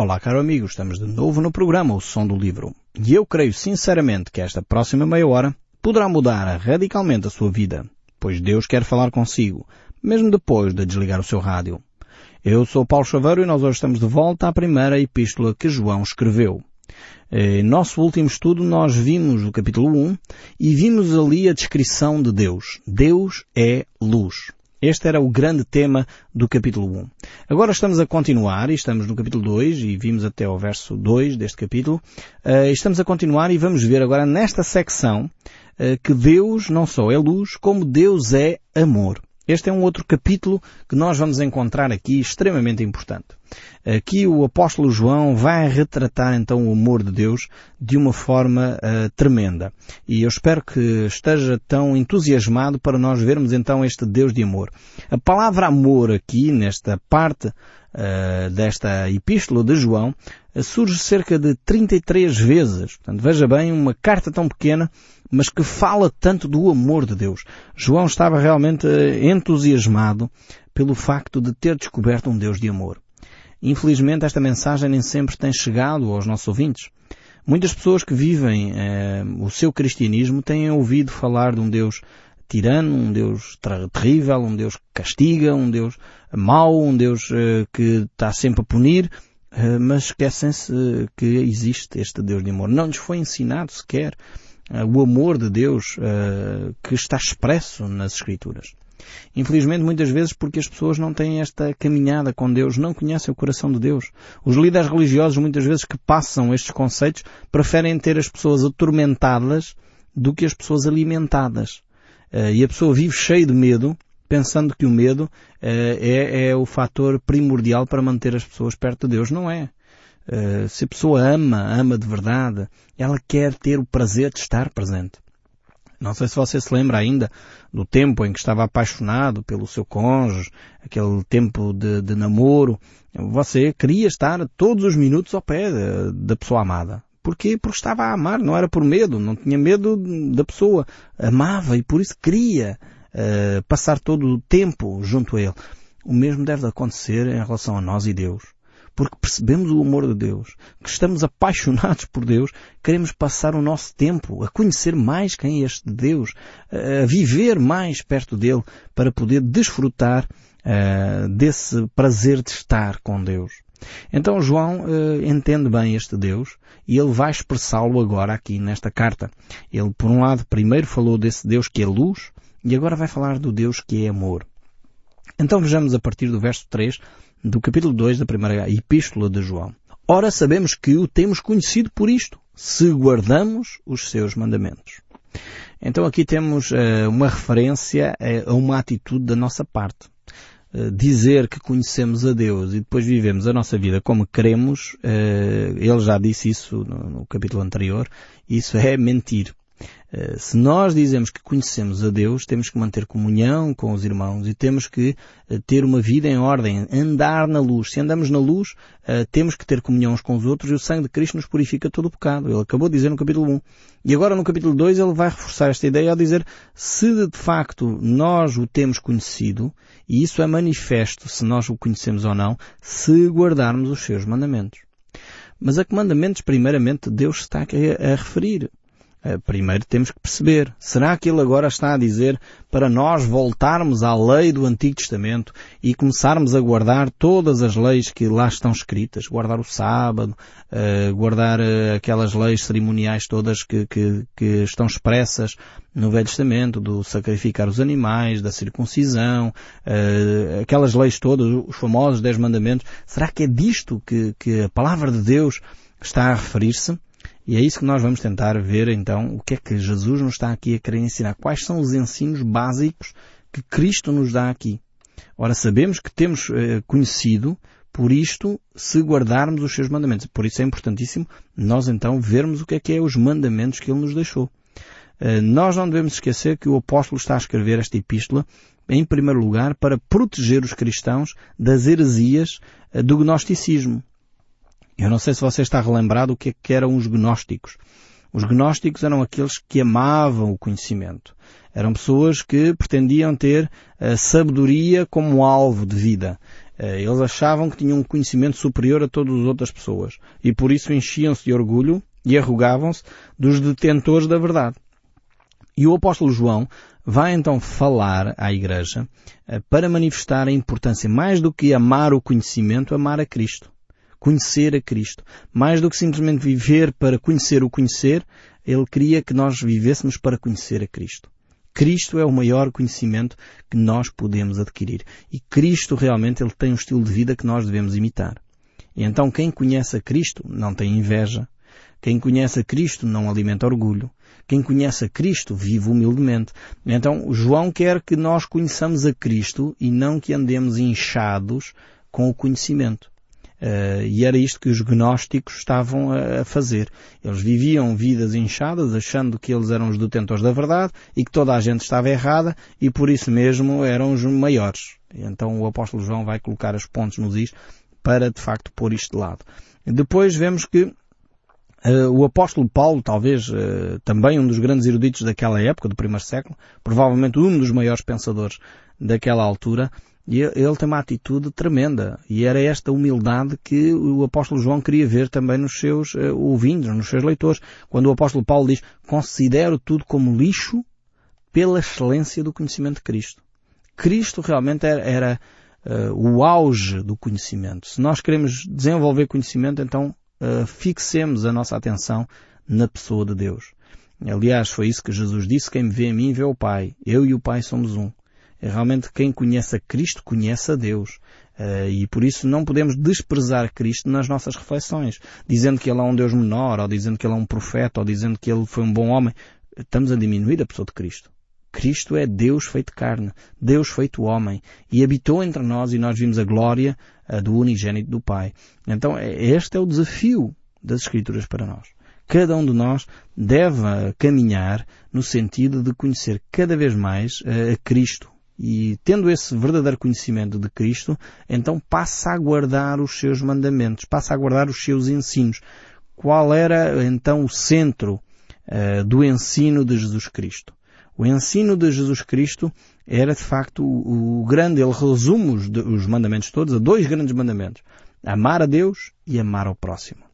Olá, caro amigo, estamos de novo no programa O Som do Livro. E eu creio sinceramente que esta próxima meia hora poderá mudar radicalmente a sua vida, pois Deus quer falar consigo, mesmo depois de desligar o seu rádio. Eu sou Paulo Chaveiro e nós hoje estamos de volta à primeira epístola que João escreveu. Em nosso último estudo nós vimos o capítulo 1 e vimos ali a descrição de Deus. Deus é luz. Este era o grande tema do capítulo 1. Agora estamos a continuar e estamos no capítulo 2 e vimos até ao verso 2 deste capítulo. Uh, estamos a continuar e vamos ver agora nesta secção uh, que Deus não só é luz, como Deus é amor. Este é um outro capítulo que nós vamos encontrar aqui extremamente importante. Aqui o apóstolo João vai retratar então o amor de Deus de uma forma uh, tremenda. E eu espero que esteja tão entusiasmado para nós vermos então este Deus de amor. A palavra amor aqui, nesta parte uh, desta epístola de João, uh, surge cerca de 33 vezes. Portanto, veja bem, uma carta tão pequena mas que fala tanto do amor de Deus. João estava realmente eh, entusiasmado pelo facto de ter descoberto um Deus de amor. Infelizmente esta mensagem nem sempre tem chegado aos nossos ouvintes. Muitas pessoas que vivem eh, o seu cristianismo têm ouvido falar de um Deus tirano, um Deus terrível, um Deus que castiga, um Deus mau, um Deus eh, que está sempre a punir, eh, mas esquecem-se que existe este Deus de amor. Não lhes foi ensinado sequer o amor de Deus uh, que está expresso nas Escrituras. Infelizmente, muitas vezes, porque as pessoas não têm esta caminhada com Deus, não conhecem o coração de Deus. Os líderes religiosos, muitas vezes, que passam estes conceitos, preferem ter as pessoas atormentadas do que as pessoas alimentadas. Uh, e a pessoa vive cheia de medo, pensando que o medo é, é o fator primordial para manter as pessoas perto de Deus. Não é. Uh, se a pessoa ama, ama de verdade, ela quer ter o prazer de estar presente. Não sei se você se lembra ainda do tempo em que estava apaixonado pelo seu cônjuge, aquele tempo de, de namoro. Você queria estar todos os minutos ao pé da pessoa amada. Porquê? Porque estava a amar, não era por medo, não tinha medo da pessoa. Amava e por isso queria uh, passar todo o tempo junto a ele. O mesmo deve acontecer em relação a nós e Deus porque percebemos o amor de Deus, que estamos apaixonados por Deus, queremos passar o nosso tempo a conhecer mais quem é este Deus, a viver mais perto dele para poder desfrutar uh, desse prazer de estar com Deus. Então João uh, entende bem este Deus e ele vai expressá-lo agora aqui nesta carta. Ele, por um lado, primeiro falou desse Deus que é luz e agora vai falar do Deus que é amor. Então vejamos a partir do verso 3 do capítulo 2 da primeira epístola de João. Ora, sabemos que o temos conhecido por isto, se guardamos os seus mandamentos. Então aqui temos uh, uma referência a uma atitude da nossa parte. Uh, dizer que conhecemos a Deus e depois vivemos a nossa vida como queremos, uh, ele já disse isso no, no capítulo anterior, isso é mentir. Eh, se nós dizemos que conhecemos a Deus, temos que manter comunhão com os irmãos e temos que eh, ter uma vida em ordem, andar na luz. Se andamos na luz, eh, temos que ter comunhão com os outros e o sangue de Cristo nos purifica todo o pecado. Ele acabou de dizer no capítulo 1. E agora no capítulo 2 ele vai reforçar esta ideia ao dizer se de facto nós o temos conhecido, e isso é manifesto se nós o conhecemos ou não, se guardarmos os seus mandamentos. Mas a que mandamentos primeiramente Deus está a referir? Eh, primeiro temos que perceber, será que ele agora está a dizer para nós voltarmos à lei do Antigo Testamento e começarmos a guardar todas as leis que lá estão escritas? Guardar o sábado, uh, guardar uh, aquelas leis cerimoniais todas que, que, que estão expressas no Velho Testamento, do sacrificar os animais, da circuncisão, aquelas leis todas, os famosos Dez Mandamentos. Será que é disto que, que a Palavra de Deus está a referir-se? E é isso que nós vamos tentar ver então o que é que Jesus nos está aqui a querer ensinar. Quais são os ensinos básicos que Cristo nos dá aqui. Ora, sabemos que temos eh, conhecido por isto se guardarmos os seus mandamentos. Por isso é importantíssimo nós então vermos o que é que é os mandamentos que Ele nos deixou. Eh, nós não devemos esquecer que o apóstolo está a escrever esta epístola em primeiro lugar para proteger os cristãos das heresias eh, do gnosticismo. Eu não sei se você está relembrado o que, é que eram os gnósticos. Os gnósticos eram aqueles que amavam o conhecimento. Eram pessoas que pretendiam ter a sabedoria como alvo de vida. Eh, eles achavam que tinham um conhecimento superior a todas as outras pessoas e por isso enchiam-se de orgulho e arrogavam-se dos detentores da verdade. E o apóstolo João vai então falar à igreja eh, para manifestar a importância mais do que amar o conhecimento, amar a Cristo. Conhecer a Cristo. Mais do que simplesmente viver para conhecer o conhecer, ele queria que nós vivêssemos para conhecer a Cristo. Cristo é o maior conhecimento que nós podemos adquirir. E Cristo realmente ele tem um estilo de vida que nós devemos imitar. E então quem conhece a Cristo não tem inveja. Quem conhece a Cristo não alimenta orgulho. Quem conhece a Cristo vive humildemente. Então João quer que nós conheçamos a Cristo e não que andemos inchados com o conhecimento. Uh, e era isto que os gnósticos estavam a, fazer. Eles viviam vidas inchadas, achando que eles eram os detentores da verdade e que toda a gente estava errada e por isso mesmo eram os maiores. Então o apóstolo João vai colocar os pontos nos is para de facto pôr isto de lado. Depois vemos que Uh, o apóstolo Paulo, talvez uh, também um dos grandes eruditos daquela época, do primeiro século, provavelmente um dos maiores pensadores daquela altura, e ele tem uma atitude tremenda. E era esta humildade que o apóstolo João queria ver também nos seus uh, ouvintes, nos seus leitores. Quando o apóstolo Paulo diz, considero tudo como lixo pela excelência do conhecimento de Cristo. Cristo realmente era, era uh, o auge do conhecimento. Se nós queremos desenvolver conhecimento, então uh, fixemos a nossa atenção na pessoa de Deus. Aliás, foi isso que Jesus disse, quem me vê a mim vê o Pai. Eu e o Pai somos um. É realmente quem conhece a Cristo conhece a Deus. Uh, e por isso não podemos desprezar Cristo nas nossas reflexões, dizendo que Ele é um Deus menor, ou dizendo que Ele é um profeta, ou dizendo que Ele foi um bom homem. Estamos a diminuir a pessoa de Cristo. Cristo é Deus feito carne, Deus feito homem, e habitou entre nós e nós vimos a glória uh, do unigênito do Pai. Então é, este é o desafio das Escrituras para nós. Cada um de nós deve caminhar no sentido de conhecer cada vez mais uh, a Cristo, e tendo esse verdadeiro conhecimento de Cristo, então passa a guardar os seus mandamentos, passa a guardar os seus ensinos. Qual era então o centro uh, do ensino de Jesus Cristo? O ensino de Jesus Cristo era de facto o, o grande, ele resume os, os mandamentos todos a dois grandes mandamentos. Amar a Deus e amar ao próximo.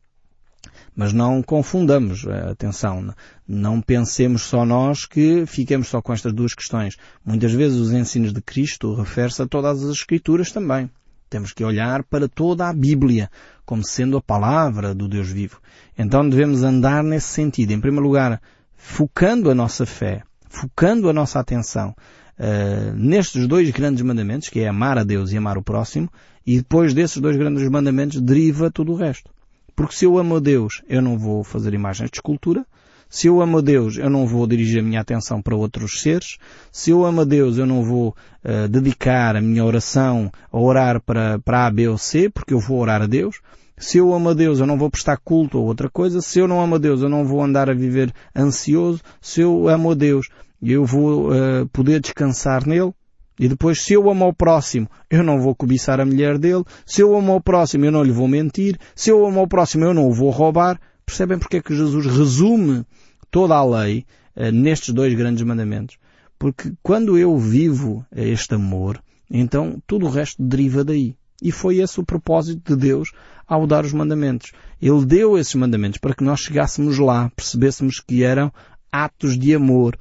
Mas não confundamos, atenção, não pensemos só nós que fiquemos só com estas duas questões. Muitas vezes os ensinos de Cristo referem-se a todas as Escrituras também. Temos que olhar para toda a Bíblia como sendo a palavra do Deus vivo. Então devemos andar nesse sentido. Em primeiro lugar, focando a nossa fé, focando a nossa atenção uh, nestes dois grandes mandamentos, que é amar a Deus e amar o próximo, e depois desses dois grandes mandamentos deriva tudo o resto. Porque se eu amo a Deus, eu não vou fazer imagens de escultura. Se eu amo a Deus, eu não vou dirigir a minha atenção para outros seres. Se eu amo a Deus, eu não vou uh, dedicar a minha oração a orar para, para A, B ou C, porque eu vou orar a Deus. Se eu amo a Deus, eu não vou prestar culto a outra coisa. Se eu não amo a Deus, eu não vou andar a viver ansioso. Se eu amo a Deus, eu vou uh, poder descansar nele. E depois, se eu amo ao próximo, eu não vou cobiçar a mulher dele. Se eu amo ao próximo, eu não lhe vou mentir. Se eu amo ao próximo, eu não o vou roubar. Percebem porque é que Jesus resume toda a lei uh, nestes dois grandes mandamentos? Porque quando eu vivo este amor, então tudo o resto deriva daí. E foi esse o propósito de Deus ao dar os mandamentos. Ele deu esses mandamentos para que nós chegássemos lá, percebêssemos que eram atos de amor.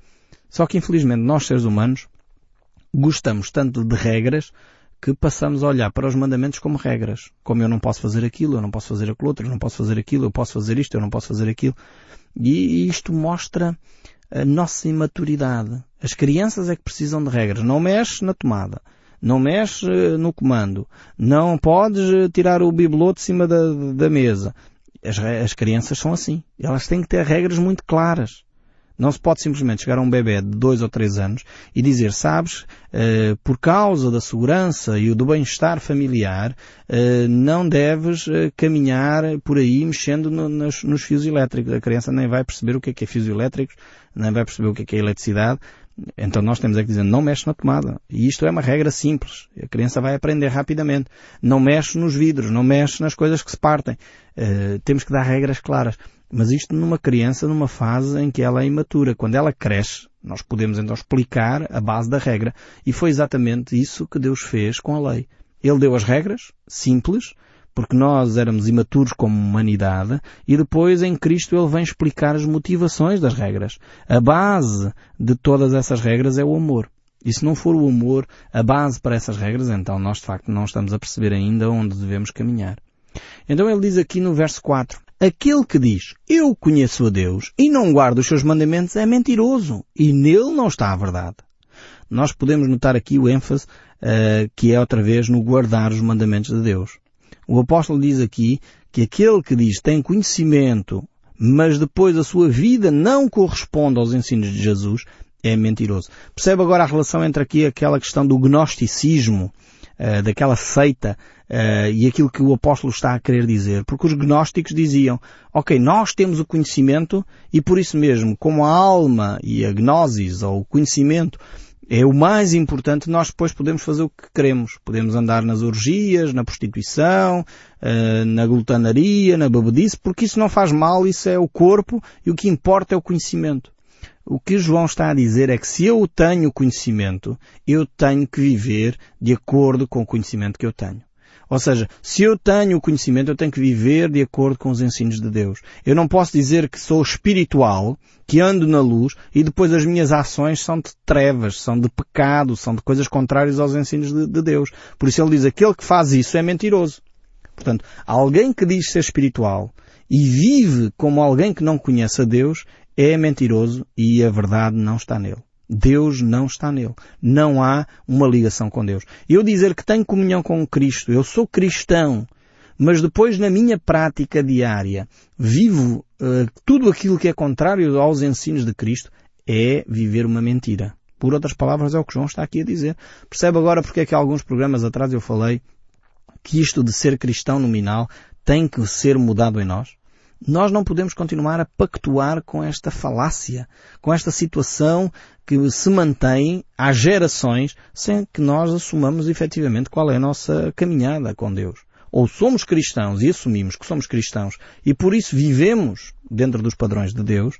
Só que infelizmente nós seres humanos gostamos tanto de regras que passamos a olhar para os mandamentos como regras. Como eu não posso fazer aquilo, eu não posso fazer aquilo outro, eu não posso fazer aquilo, eu posso fazer isto, eu não posso fazer aquilo. E isto mostra a nossa imaturidade. As crianças é que precisam de regras. Não mexe na tomada. Não mexe eh, no comando. Não podes eh, tirar o bibelô de cima da, da mesa. As, as crianças são assim. Elas têm que ter regras muito claras. Não se pode simplesmente chegar a um bebê de dois ou três anos e dizer, sabes, eh, por causa da segurança e do bem-estar familiar, eh, não deves eh, caminhar por aí mexendo no, nos, nos, fios elétricos. A criança nem vai perceber o que é que é fios elétricos, nem vai perceber o que é que é eletricidade. Então nós temos é que dizer, não mexe na tomada. E isto é uma regra simples. A criança vai aprender rapidamente. Não mexe nos vidros, não mexe nas coisas que se partem. temos que dar regras claras. Mas isto numa criança, numa fase em que ela é imatura. Quando ela cresce, nós podemos então explicar a base da regra. E foi exatamente isso que Deus fez com a lei. Ele deu as regras, simples, porque nós éramos imaturos como humanidade, e depois em Cristo Ele vem explicar as motivações das regras. A base de todas essas regras é o amor. E se não for o amor a base para essas regras, então nós de facto não estamos a perceber ainda onde devemos caminhar. Então ele diz aqui no verso 4, Aquele que diz, eu conheço a Deus e não guarda os seus mandamentos é mentiroso e nele não está a verdade. Nós podemos notar aqui o ênfase uh, que é outra vez no guardar os mandamentos de Deus. O apóstolo diz aqui que aquele que diz tem conhecimento, mas depois a sua vida não corresponde aos ensinos de Jesus, é mentiroso. Percebe agora a relação entre aqui aquela questão do gnosticismo, uh, daquela seita, uh, e aquilo que o apóstolo está a querer dizer. Porque os gnósticos diziam, ok, nós temos o conhecimento e por isso mesmo, como a alma e a gnosis, ou o conhecimento, é o mais importante, nós depois podemos fazer o que queremos. Podemos andar nas orgias, na prostituição, uh, na glutanaria, na babedice, porque isso não faz mal, isso é o corpo e o que importa é o conhecimento. O que João está a dizer é que se eu tenho conhecimento, eu tenho que viver de acordo com o conhecimento que eu tenho. Ou seja, se eu tenho o conhecimento, eu tenho que viver de acordo com os ensinos de Deus. Eu não posso dizer que sou espiritual, que ando na luz, e depois as minhas ações são de trevas, são de pecado, são de coisas contrárias aos ensinos de, de Deus. Por isso ele diz, aquele que faz isso é mentiroso. Portanto, alguém que diz ser espiritual e vive como alguém que não conhece a Deus é mentiroso e a verdade não está nele. Deus não está nele. Não há uma ligação com Deus. Eu dizer que tenho comunhão com Cristo, eu sou cristão, mas depois na minha prática diária vivo uh, tudo aquilo que é contrário aos ensinos de Cristo, é viver uma mentira. Por outras palavras, é o que João está aqui a dizer. Percebe agora porque é que há alguns programas atrás eu falei que isto de ser cristão nominal tem que ser mudado em nós? Nós não podemos continuar a pactuar com esta falácia, com esta situação que se mantém há gerações sem que nós assumamos efetivamente qual é a nossa caminhada com Deus. Ou somos cristãos e assumimos que somos cristãos e por isso vivemos dentro dos padrões de Deus,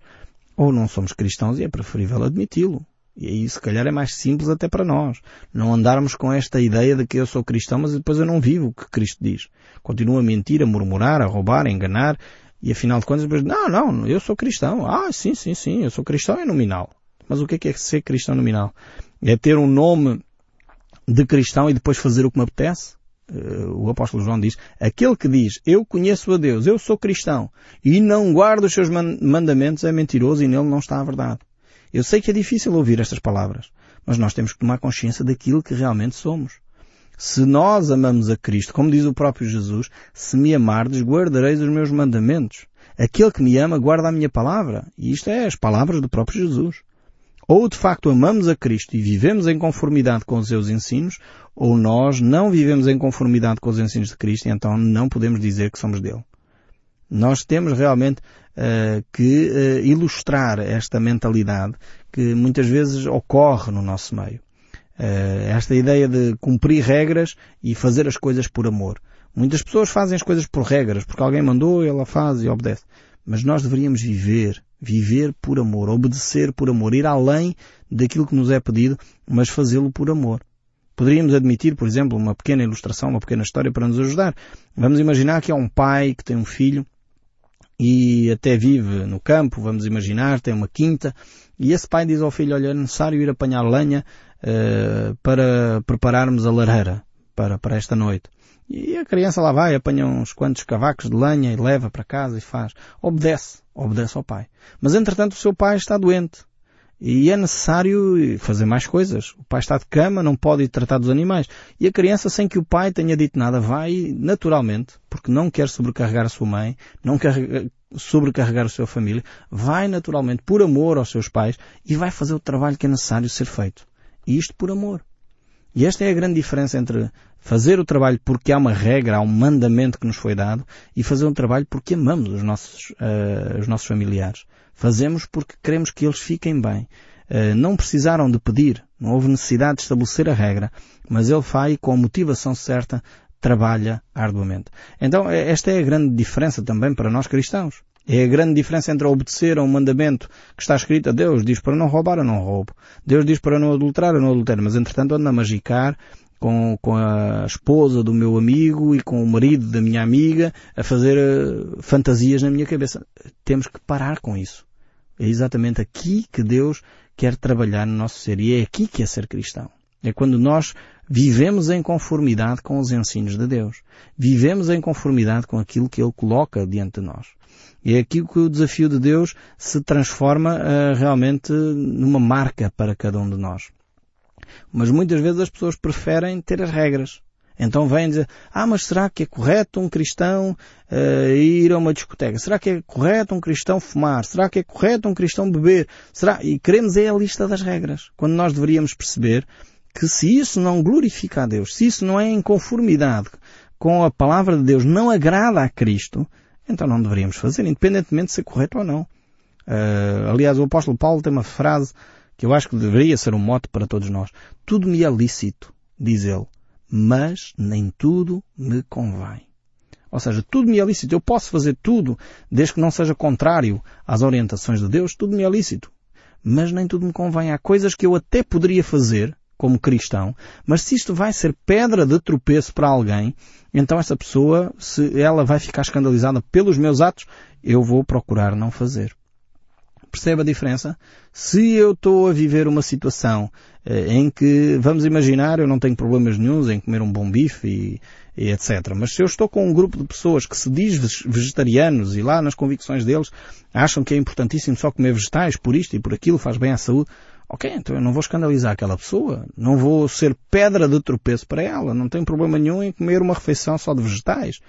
ou não somos cristãos e é preferível admiti-lo. E aí se calhar é mais simples até para nós. Não andarmos com esta ideia de que eu sou cristão, mas depois eu não vivo o que Cristo diz. Continuo a mentir, a murmurar, a roubar, a enganar e afinal de contas, não, não, eu sou cristão. Ah, sim, sim, sim, eu sou cristão é nominal. Mas o que é, que é ser cristão nominal? É ter um nome de cristão e depois fazer o que me apetece? Uh, o apóstolo João diz, aquele que diz, eu conheço a Deus, eu sou cristão, e não guarda os seus mandamentos é mentiroso e nele não está a verdade. Eu sei que é difícil ouvir estas palavras, mas nós temos que tomar consciência daquilo que realmente somos. Se nós amamos a Cristo, como diz o próprio Jesus, se me amardes, guardareis os meus mandamentos. Aquele que me ama guarda a minha palavra. E isto é as palavras do próprio Jesus. Ou de facto amamos a Cristo e vivemos em conformidade com os seus ensinos, ou nós não vivemos em conformidade com os ensinos de Cristo e então não podemos dizer que somos dele. Nós temos realmente uh, que uh, ilustrar esta mentalidade que muitas vezes ocorre no nosso meio. Uh, esta ideia de cumprir regras e fazer as coisas por amor. Muitas pessoas fazem as coisas por regras, porque alguém mandou, ela faz e obedece. Mas nós deveríamos viver, viver por amor, obedecer por amor, ir além daquilo que nos é pedido, mas fazê-lo por amor. Poderíamos admitir, por exemplo, uma pequena ilustração, uma pequena história para nos ajudar. Vamos imaginar que há um pai que tem um filho e até vive no campo, vamos imaginar, tem uma quinta, e esse pai diz ao filho, olha, é necessário ir apanhar lenha uh, para prepararmos a lareira para, para esta noite. E a criança lá vai, apanha uns quantos cavacos de lenha e leva para casa e faz. Obedece, obedece ao pai. Mas entretanto o seu pai está doente. E é necessário fazer mais coisas. O pai está de cama, não pode ir tratar dos animais. E a criança, sem que o pai tenha dito nada, vai naturalmente, porque não quer sobrecarregar a sua mãe, não quer sobrecarregar a sua família, vai naturalmente, por amor aos seus pais, e vai fazer o trabalho que é necessário ser feito. E isto por amor. E esta é a grande diferença entre fazer o trabalho porque há uma regra, há um mandamento que nos foi dado, e fazer um trabalho porque amamos os nossos, uh, os nossos familiares. Fazemos porque queremos que eles fiquem bem. Uh, não precisaram de pedir, não houve necessidade de estabelecer a regra, mas ele faz com a motivação certa, trabalha arduamente. Então esta é a grande diferença também para nós cristãos. É a grande diferença entre obedecer a um mandamento que está escrito a Deus diz para não roubar, eu não roubo. Deus diz para não adulterar, eu não adultero. Mas entretanto ando a magicar com, com a esposa do meu amigo e com o marido da minha amiga a fazer uh, fantasias na minha cabeça. Temos que parar com isso. É exatamente aqui que Deus quer trabalhar no nosso ser e é aqui que é ser cristão. É quando nós vivemos em conformidade com os ensinos de Deus. Vivemos em conformidade com aquilo que Ele coloca diante de nós. E é aqui que o desafio de Deus se transforma uh, realmente numa marca para cada um de nós. Mas muitas vezes as pessoas preferem ter as regras. Então vêm dizer, ah, mas será que é correto um cristão uh, ir a uma discoteca? Será que é correto um cristão fumar? Será que é correto um cristão beber? Será? E queremos é a lista das regras. Quando nós deveríamos perceber que se isso não glorifica a Deus, se isso não é em conformidade com a palavra de Deus, não agrada a Cristo, então não deveríamos fazer, independentemente de ser correto ou não. Uh, aliás, o apóstolo Paulo tem uma frase que eu acho que deveria ser um mote para todos nós. Tudo me é lícito, diz ele, mas nem tudo me convém. Ou seja, tudo me é lícito. Eu posso fazer tudo, desde que não seja contrário às orientações de Deus, tudo me é lícito. Mas nem tudo me convém. Há coisas que eu até poderia fazer, como cristão, mas se isto vai ser pedra de tropeço para alguém, então essa pessoa, se ela vai ficar escandalizada pelos meus atos, eu vou procurar não fazer. Percebe a diferença? Se eu estou a viver uma situação eh, em que, vamos imaginar, eu não tenho problemas nenhums em comer um bom bife e, e etc. Mas se eu estou com um grupo de pessoas que se diz vegetarianos e lá nas convicções deles acham que é importantíssimo só comer vegetais por isto e por aquilo, faz bem à saúde, Ok, então eu não vou escandalizar aquela pessoa, não vou ser pedra de tropeço para ela, não tem problema nenhum em comer uma refeição só de vegetais.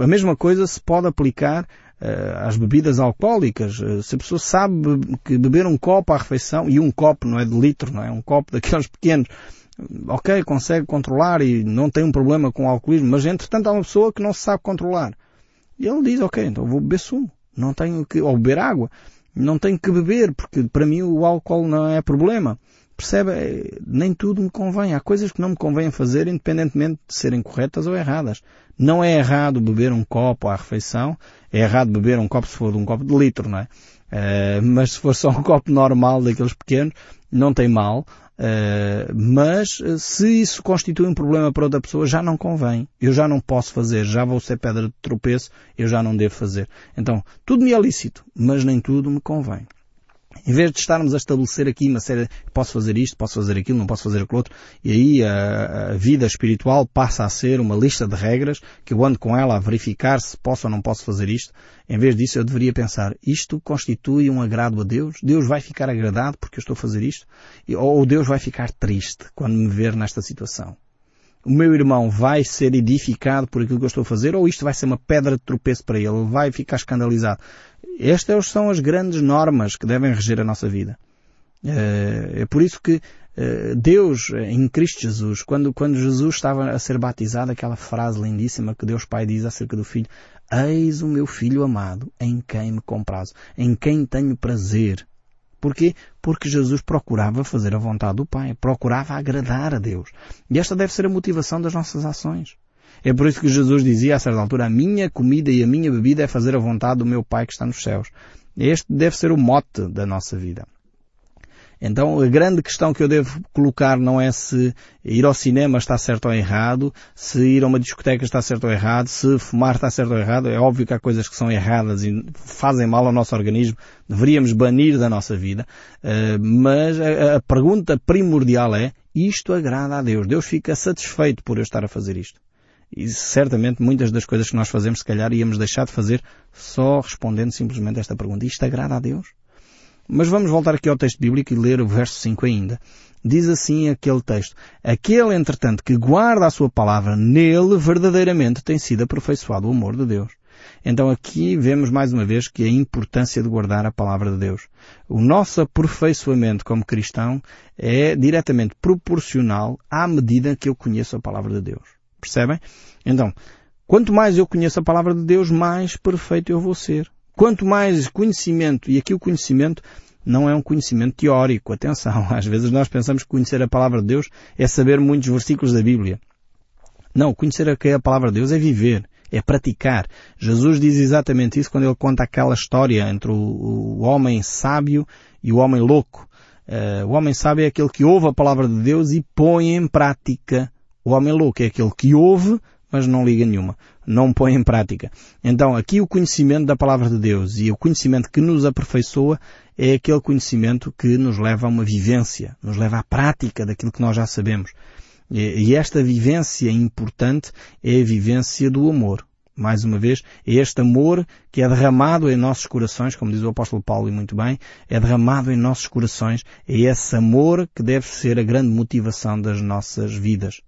A mesma coisa se pode aplicar uh, às bebidas alcoólicas. Uh, se a pessoa sabe que beber um copo à refeição, e um copo não é de litro, não é? Um copo daqueles pequenos, ok, consegue controlar e não tem um problema com o alcoolismo, mas entretanto há uma pessoa que não sabe controlar. E ele diz, ok, então vou beber sumo, não tenho que, ou beber água não tenho que beber, porque para mim o álcool não é problema. Percebe? É, nem tudo me convém. Há coisas que não me convém fazer, independentemente de serem corretas ou erradas. Não é errado beber um copo à refeição. É errado beber um copo se for de um copo de litro, não é? Uh, mas se for só um copo normal daqueles pequenos, não tem mal. Uh, mas eh, se isso constitui um problema para outra pessoa, já não convém. Eu já não posso fazer, já vou ser pedra de tropeço, eu já não devo fazer. Então, tudo me é lícito, mas nem tudo me convém. Em vez de estarmos a estabelecer aqui uma série, posso fazer isto, posso fazer aquilo, não posso fazer aquilo outro, e aí a, a, vida espiritual passa a ser uma lista de regras que eu ando com ela a verificar se posso ou não posso fazer isto. Em vez disso eu deveria pensar, isto constitui um agrado a Deus? Deus vai ficar agradado porque eu estou a fazer isto? Ou Deus vai ficar triste quando me ver nesta situação? O meu irmão vai ser edificado por aquilo que eu estou a fazer ou isto vai ser uma pedra de tropeço para ele? Vai ficar escandalizado. Estas são as grandes normas que devem reger a nossa vida. Eh, é por isso que eh, Deus, em Cristo Jesus, quando, quando Jesus estava a ser batizado, aquela frase lindíssima que Deus Pai diz acerca do Filho, Eis o meu Filho amado, em quem me comprazo, em quem tenho prazer. Porquê? Porque Jesus procurava fazer a vontade do Pai, procurava agradar a Deus. E esta deve ser a motivação das nossas ações. É por isso que Jesus dizia a certa altura, a minha comida e a minha bebida é fazer a vontade do meu Pai que está nos céus. Este deve ser o mote da nossa vida. Então a grande questão que eu devo colocar não é se ir ao cinema está certo ou errado, se ir a uma discoteca está certo ou errado, se fumar está certo ou errado. É óbvio que há coisas que são erradas e fazem mal ao nosso organismo, deveríamos banir da nossa vida. Uh, mas a, pergunta primordial é, isto agrada a Deus? Deus fica satisfeito por eu estar a fazer isto? E certamente muitas das coisas que nós fazemos, se calhar, íamos deixar de fazer só respondendo simplesmente esta pergunta. Isto agrada a Deus? Mas vamos voltar aqui ao texto bíblico e ler o verso 5 ainda. Diz assim aquele texto. Aquele, entretanto, que guarda a sua palavra, nele verdadeiramente tem sido aperfeiçoado o amor de Deus. Então aqui vemos mais uma vez que a importância de guardar a palavra de Deus. O nosso aperfeiçoamento como cristão é diretamente proporcional à medida que eu conheço a palavra de Deus. Percebem? Então, quanto mais eu conheço a palavra de Deus, mais perfeito eu vou ser. Quanto mais conhecimento, e aqui o conhecimento não é um conhecimento teórico, atenção, às vezes nós pensamos que conhecer a palavra de Deus é saber muitos versículos da Bíblia. Não, conhecer a palavra de Deus é viver, é praticar. Jesus diz exatamente isso quando ele conta aquela história entre o, homem sábio e o homem louco. Uh, o homem sábio é aquele que ouve a palavra de Deus e põe em prática O homem louco é aquele que ouve, mas não liga nenhuma, não põe em prática. Então aqui o conhecimento da palavra de Deus e o conhecimento que nos aperfeiçoa é aquele conhecimento que nos leva a uma vivência, nos leva à prática daquilo que nós já sabemos. E esta vivência importante é a vivência do amor. Mais uma vez, é este amor que é derramado em nossos corações, como diz o apóstolo Paulo e muito bem, é derramado em nossos corações, é esse amor que deve ser a grande motivação das nossas vidas.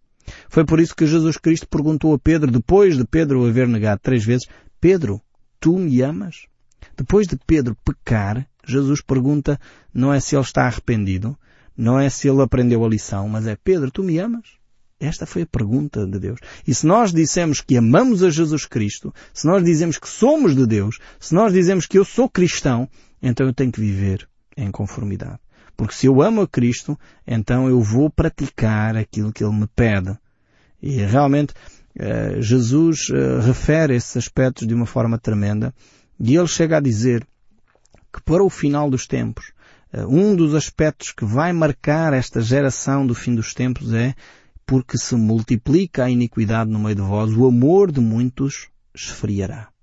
Foi por isso que Jesus Cristo perguntou a Pedro, depois de Pedro o haver negado três vezes, Pedro, tu me amas? Depois de Pedro pecar, Jesus pergunta não é se ele está arrependido, não é se ele aprendeu a lição, mas é Pedro, tu me amas? Esta foi a pergunta de Deus. E se nós dissemos que amamos a Jesus Cristo, se nós dizemos que somos de Deus, se nós dizemos que eu sou cristão, então eu tenho que viver em conformidade. Porque se eu amo a Cristo, então eu vou praticar aquilo que Ele me pede. E realmente, eh, Jesus eh, refere esses aspectos de uma forma tremenda e Ele chega a dizer que para o final dos tempos, eh, um dos aspectos que vai marcar esta geração do fim dos tempos é porque se multiplica a iniquidade no meio de vós, o amor de muitos esfriará.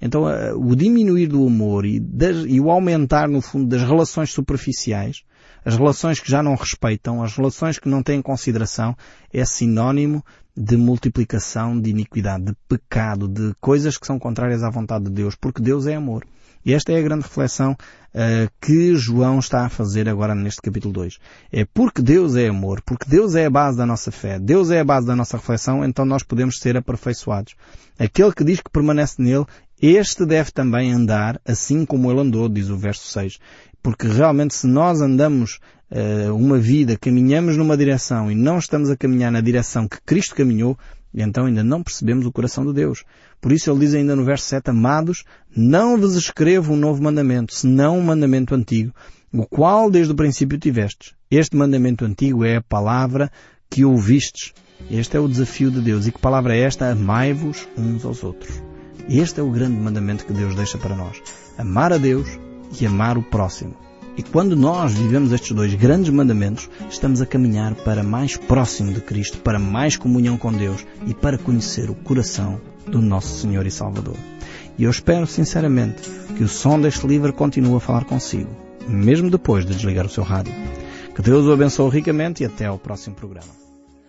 Então, eh, o diminuir do amor e, das, e, o aumentar, no fundo, das relações superficiais, as relações que já não respeitam, as relações que não têm consideração, é sinónimo de multiplicação de iniquidade, de pecado, de coisas que são contrárias à vontade de Deus, porque Deus é amor. E esta é a grande reflexão uh, que João está a fazer agora neste capítulo 2. É porque Deus é amor, porque Deus é a base da nossa fé, Deus é a base da nossa reflexão, então nós podemos ser aperfeiçoados. Aquele que diz que permanece nele, este deve também andar assim como ele andou, diz o verso 6. Porque realmente se nós andamos uh, uma vida, caminhamos numa direção e não estamos a caminhar na direção que Cristo caminhou, então ainda não percebemos o coração de Deus. Por isso ele diz ainda no verso 7, Amados, não vos escrevo um novo mandamento, senão um mandamento antigo, o qual desde o princípio tivestes. Este mandamento antigo é a palavra que ouvistes. Este é o desafio de Deus. E que palavra é esta? Amai-vos uns aos outros. Este é o grande mandamento que Deus deixa para nós. Amar a Deus e amar o próximo. E quando nós vivemos estes dois grandes mandamentos, estamos a caminhar para mais próximo de Cristo, para mais comunhão com Deus e para conhecer o coração do nosso Senhor e Salvador. E eu espero sinceramente que o som deste livro continue a falar consigo, mesmo depois de desligar o seu rádio. Que Deus o abençoe ricamente e até ao próximo programa.